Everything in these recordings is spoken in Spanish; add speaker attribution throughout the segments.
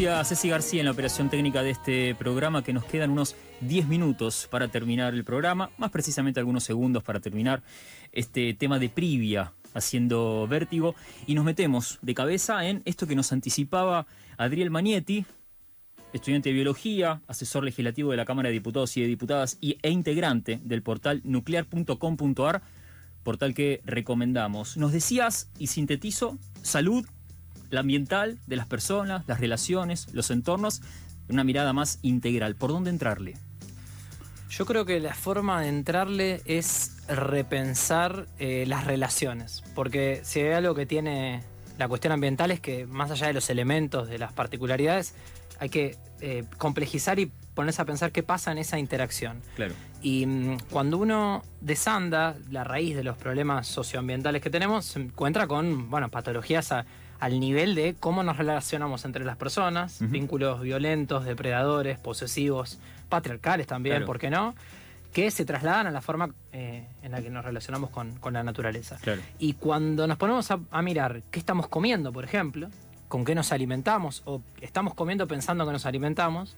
Speaker 1: Anuncia Ceci García en la operación técnica de este programa que nos quedan unos 10 minutos para terminar el programa, más precisamente algunos segundos para terminar este tema de privia haciendo vértigo y nos metemos de cabeza en esto que nos anticipaba Adriel Magnetti, estudiante de biología, asesor legislativo de la Cámara de Diputados y de Diputadas y, e integrante del portal nuclear.com.ar, portal que recomendamos. Nos decías, y sintetizo, salud, la ambiental de las personas, las relaciones, los entornos, una mirada más integral. ¿Por dónde entrarle?
Speaker 2: Yo creo que la forma de entrarle es repensar eh, las relaciones, porque si hay algo que tiene la cuestión ambiental es que más allá de los elementos, de las particularidades, hay que eh, complejizar y ponerse a pensar qué pasa en esa interacción.
Speaker 1: Claro.
Speaker 2: Y mm, cuando uno desanda la raíz de los problemas socioambientales que tenemos, se encuentra con bueno, patologías al nivel de cómo nos relacionamos entre las personas, vínculos violentos, depredadores, posesivos, patriarcales también, ¿por qué no? que se trasladan a la forma eh, en la que nos relacionamos con, la naturaleza. Y cuando nos ponemos a, mirar qué estamos comiendo, por ejemplo, con qué nos alimentamos, o estamos comiendo pensando que nos alimentamos,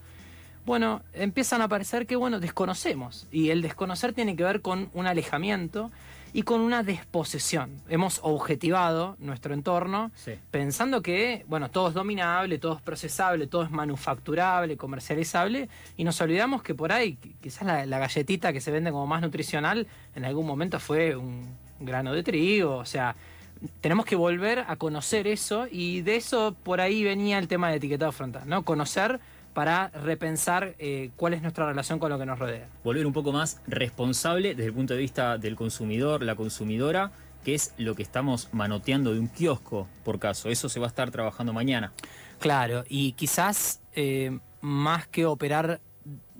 Speaker 2: bueno, empiezan a parecer que, bueno, desconocemos. Y el desconocer tiene que ver con un alejamiento y con una desposesión. Hemos objetivado nuestro entorno pensando que, bueno, todo es dominable, todo es procesable, todo es manufacturable, comercializable, y nos olvidamos que por ahí quizás la, galletita que se vende como más nutricional en algún momento fue un grano de trigo, o sea, tenemos que volver a conocer eso y de eso por ahí venía el tema de etiquetado frontal, ¿no? Conocer para repensar eh, cuál es nuestra relación con lo que nos rodea.
Speaker 1: Volver un poco más responsable desde el punto de vista del consumidor, la consumidora, que es lo que estamos manoteando de un kiosco por caso. Eso se va a estar trabajando mañana.
Speaker 2: Claro, y quizás eh, más que operar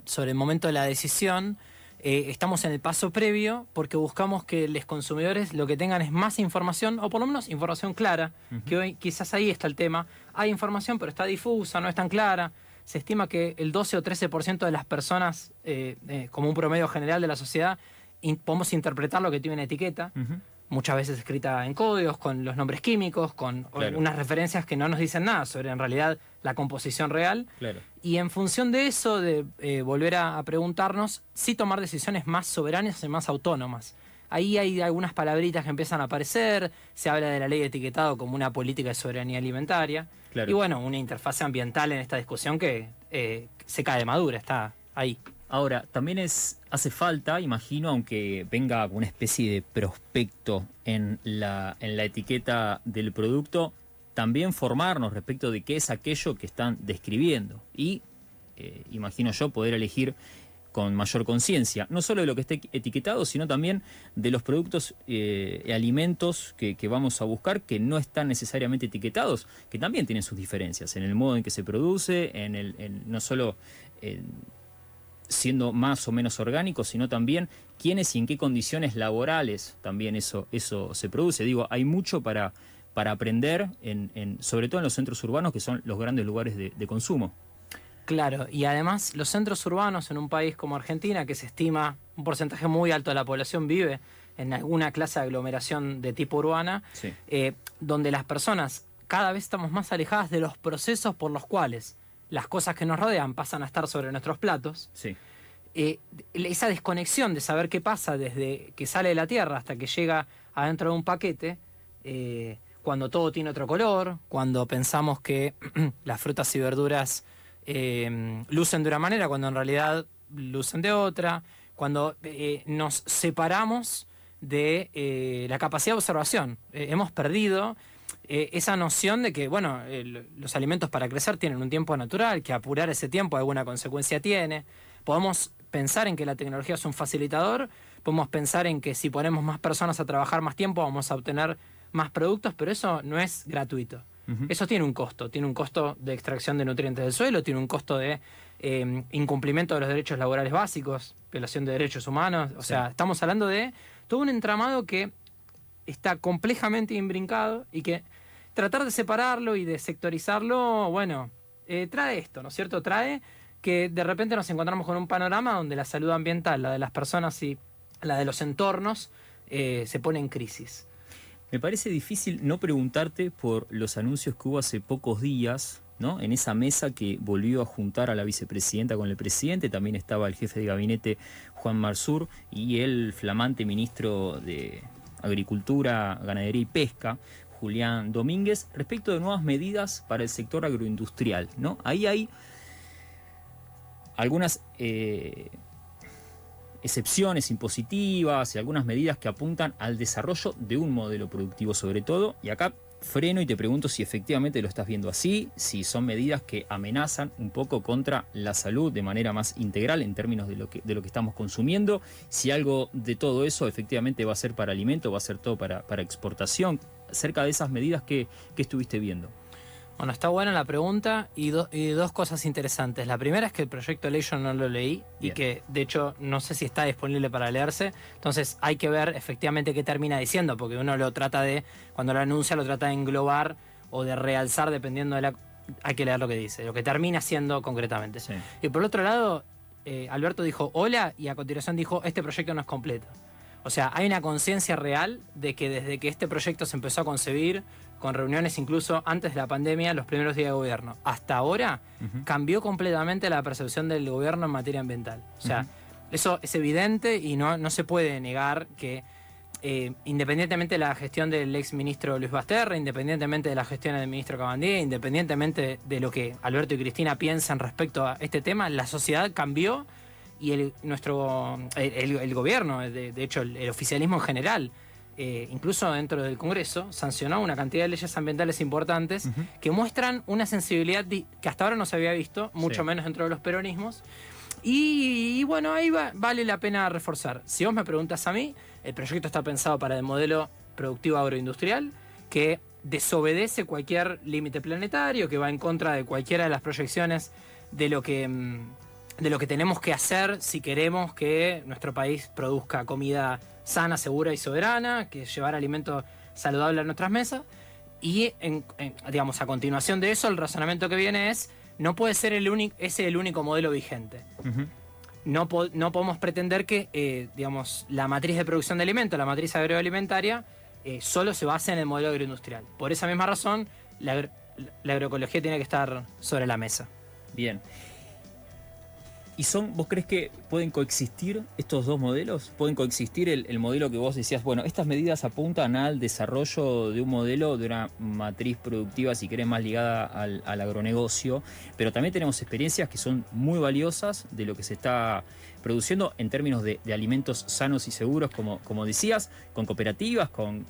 Speaker 2: sobre el momento de la decisión, eh, estamos en el paso previo porque buscamos que los consumidores lo que tengan es más información, o por lo menos información clara, que hoy quizás ahí está el tema. Hay información, pero está difusa, no es tan clara se estima que el 12 o 13% de las personas, eh, eh, como un promedio general de la sociedad, podemos interpretar lo que tiene una etiqueta, muchas veces escrita en códigos, con los nombres químicos, con unas referencias que no nos dicen nada sobre en realidad la composición real. Y en función de eso, de eh, volver a, a preguntarnos, sí tomar decisiones más soberanas y más autónomas. Ahí hay algunas palabritas que empiezan a aparecer, se habla de la ley de etiquetado como una política de soberanía alimentaria. Y bueno, una interfase ambiental en esta discusión que eh, se cae de madura, está ahí.
Speaker 1: Ahora, también es, hace falta, imagino, aunque venga una especie de prospecto en la, en la etiqueta del producto, también formarnos respecto de qué es aquello que están describiendo. Y eh, imagino yo poder elegir con mayor conciencia, no solo de lo que esté etiquetado, sino también de los productos y eh, alimentos que, vamos a buscar que no están necesariamente etiquetados, que también tienen sus diferencias en el modo en que se produce, en el, no solo siendo más o menos orgánico, sino también quiénes y en qué condiciones laborales también eso, eso se produce. Digo, hay mucho para, para aprender, en, sobre todo en los centros urbanos, que son los grandes lugares de consumo.
Speaker 2: Claro, y además los centros urbanos en un país como Argentina, que se estima un porcentaje muy alto de la población vive en alguna clase de aglomeración de tipo urbana, eh, donde las personas cada vez estamos más alejadas de los procesos por los cuales las cosas que nos rodean pasan a estar sobre nuestros platos. Eh, esa desconexión de saber qué pasa desde que sale de la tierra hasta que llega adentro de un paquete, eh, cuando todo tiene otro color, cuando pensamos que las frutas y verduras eh, lucen de una manera cuando en realidad lucen de otra, cuando eh, nos separamos de eh, la capacidad de observación. hemos perdido esa noción de que, bueno, los alimentos para crecer tienen un tiempo natural, que apurar ese tiempo alguna consecuencia tiene. Podemos pensar en que la tecnología es un facilitador, podemos pensar en que si ponemos más personas a trabajar más tiempo vamos a obtener más productos, pero eso no es gratuito. Eso tiene un costo, tiene un costo de extracción de nutrientes del suelo, tiene un costo de em, incumplimiento de los derechos laborales básicos, violación de derechos humanos, o sea, estamos hablando de todo un entramado que está complejamente imbrincado y que tratar de separarlo y de sectorizarlo, bueno, eh, trae esto, ¿no es cierto? Trae que de repente nos encontramos con un panorama donde la salud ambiental, la de las personas y la de los entornos, eh, se pone en crisis.
Speaker 1: Me parece difícil no preguntarte por los anuncios que hubo hace pocos días ¿no? En esa mesa que volvió a juntar a la vicepresidenta con el presidente, también estaba el jefe de gabinete Juan Marsur y el flamante ministro de Agricultura, Ganadería y Pesca, Julián Domínguez, respecto de nuevas medidas para el sector agroindustrial. ¿no? Ahí hay algunas eh, excepciones impositivas y algunas medidas que apuntan al desarrollo de un modelo productivo sobre todo. Y acá freno y te pregunto si efectivamente lo estás viendo así, si son medidas que amenazan un poco contra la salud de manera más integral en términos de lo que, de lo que estamos consumiendo, si algo de todo eso efectivamente va a ser para alimento, va a ser todo para, para exportación, cerca de esas medidas que, que estuviste viendo.
Speaker 2: Bueno, está buena la pregunta y, dos cosas interesantes. La primera es que el proyecto ley yo no lo leí y que de hecho no sé si está disponible para leerse. Entonces hay que ver efectivamente qué termina diciendo, porque uno lo trata de, cuando lo anuncia, lo trata de englobar o de realzar dependiendo de la... Hay que leer lo que dice, lo que termina siendo concretamente. Y por otro lado, eh, Alberto dijo hola y a continuación dijo este proyecto no es completo. O sea, hay una conciencia real de que desde que este proyecto se empezó a concebir, con reuniones incluso antes de la pandemia, los primeros días de gobierno, hasta ahora, cambió completamente la percepción del gobierno en materia ambiental. O sea, eso es evidente y no, no se puede negar que eh, independientemente de la gestión del ex ministro Luis Basterra, independientemente de la gestión del ministro Cabandía, independientemente de lo que Alberto y Cristina piensan respecto a este tema, la sociedad cambió y el, nuestro, el, gobierno, de, hecho el, oficialismo en general, eh, incluso dentro del Congreso, sancionó una cantidad de leyes ambientales importantes que muestran una sensibilidad que hasta ahora no se había visto, mucho menos dentro de los peronismos. Y, bueno, ahí vale la pena reforzar. Si vos me preguntas a mí, el proyecto está pensado para el modelo productivo agroindustrial, que desobedece cualquier límite planetario, que va en contra de cualquiera de las proyecciones de lo que mm, de lo que tenemos que hacer si queremos que nuestro país produzca comida sana, segura y soberana, que llevar alimento saludable a nuestras mesas. Y, digamos, a continuación de eso, el razonamiento que viene es, no puede ser el único, ese el único modelo vigente. no, no, podemos pretender que, eh, digamos, la matriz de producción de alimentos, la matriz agroalimentaria, eh, solo se base en el modelo agroindustrial. Por esa misma razón, la, la agroecología tiene que estar sobre la mesa.
Speaker 1: Bien. ¿Y son, vos crees que pueden coexistir estos dos modelos? ¿Pueden coexistir el, modelo que vos decías, bueno, estas medidas apuntan al desarrollo de un modelo, de una matriz productiva, si querés, más ligada al, agronegocio, pero también tenemos experiencias que son muy valiosas de lo que se está produciendo en términos de, alimentos sanos y seguros, como, como decías, con cooperativas, con,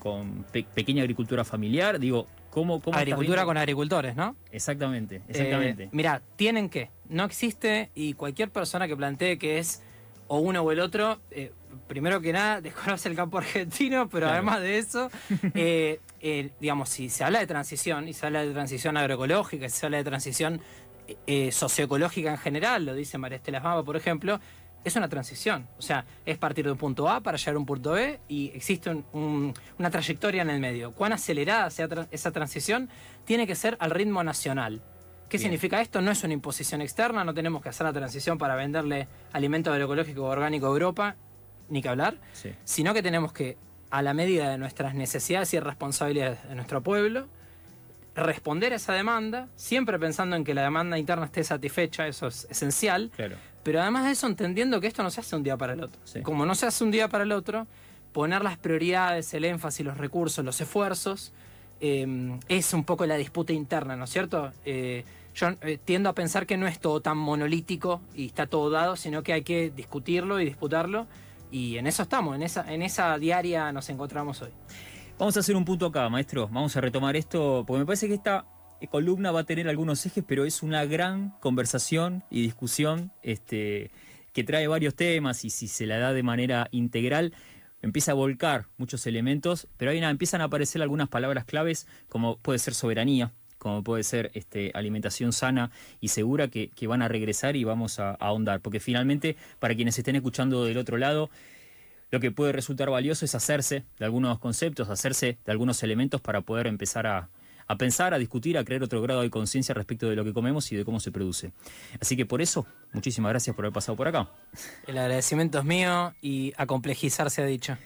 Speaker 1: pequeña agricultura familiar, digo, ¿cómo... cómo
Speaker 2: Agricultura con agricultores, ¿no?
Speaker 1: Exactamente, exactamente.
Speaker 2: Eh, mira, tienen que no existe y cualquier persona que plantee que es o uno o el otro, eh, primero que nada, desconoce el campo argentino, pero además de eso, eh, digamos, si se habla de transición, y se habla de transición agroecológica, si se habla de transición socioecológica en general, lo dice María Estela Maba, por ejemplo, es una transición. O sea, es partir de un punto A para llegar a un punto B y existe una trayectoria en el medio. Cuán acelerada sea esa transición tiene que ser al ritmo nacional. ¿Qué significa esto? No es una imposición externa, no tenemos que hacer la transición para venderle alimento agroecológico orgánico a Europa, ni que hablar, sino que tenemos que, a la medida de nuestras necesidades y responsabilidades de nuestro pueblo, responder a esa demanda, siempre pensando en que la demanda interna esté satisfecha, eso es esencial, pero además de eso entendiendo que esto no se hace un día para el otro. Como no se hace un día para el otro, poner las prioridades, el énfasis, los recursos, los esfuerzos, eh, es un poco la disputa interna, ¿no es cierto? Eh, yo eh, tiendo a pensar que no es todo tan monolítico y está todo dado, sino que hay que discutirlo y disputarlo. Y en eso estamos, en esa, en esa diaria nos encontramos hoy.
Speaker 1: Vamos a hacer un punto acá, maestro. Vamos a retomar esto, porque me parece que esta columna va a tener algunos ejes, pero es una gran conversación y discusión este, que trae varios temas y si se la da de manera integral empieza a volcar muchos elementos, pero ahí empiezan a aparecer algunas palabras claves como puede ser soberanía, como puede ser este, alimentación sana y segura, que, van a regresar y vamos a, ahondar. Porque finalmente, para quienes estén escuchando del otro lado, lo que puede resultar valioso es hacerse de algunos conceptos, hacerse de algunos elementos para poder empezar a, a pensar, a discutir, a crear otro grado de conciencia respecto de lo que comemos y de cómo se produce. Así que por eso, muchísimas gracias por haber pasado por acá.
Speaker 2: El agradecimiento es mío y a complejizar se ha dicho.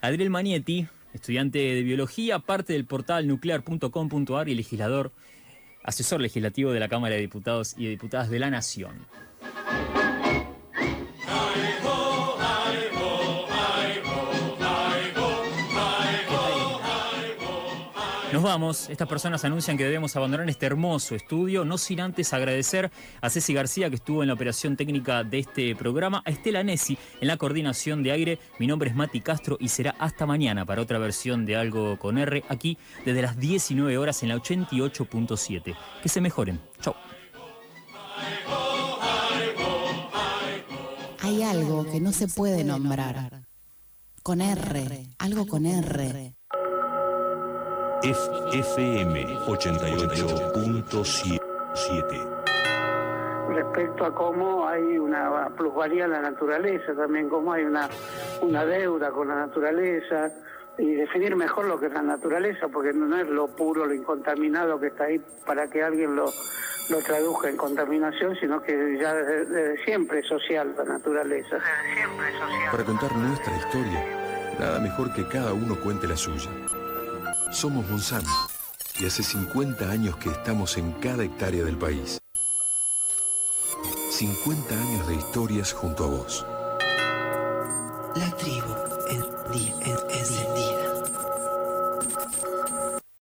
Speaker 1: Adriel Manietti, estudiante de biología, parte del portal nuclear.com.ar y legislador asesor legislativo de la Cámara de Diputados y de Diputadas de la Nación. Vamos. Estas personas anuncian que debemos abandonar este hermoso estudio, no sin antes agradecer a Ceci García, que estuvo en la operación técnica de este programa, a Estela Nessi en la coordinación de aire. Mi nombre es Mati Castro y será hasta mañana para otra versión de Algo con R, aquí desde las 19 horas en la 88.7. Que se mejoren. Chau.
Speaker 3: Hay algo que no se puede nombrar. Con R, algo con R.
Speaker 4: FM 88.7.
Speaker 5: Respecto a cómo hay una plusvalía en la naturaleza, también cómo hay una, una deuda con la naturaleza y definir mejor lo que es la naturaleza, porque no es lo puro, lo incontaminado que está ahí para que alguien lo, lo traduzca en contaminación, sino que ya desde, siempre es social la naturaleza. siempre
Speaker 4: es social. Para contar nuestra historia, nada mejor que cada uno cuente la suya. Somos Monsanto y hace 50 años que estamos en cada hectárea del país. 50 años de historias junto a vos.
Speaker 6: La tribu en, día.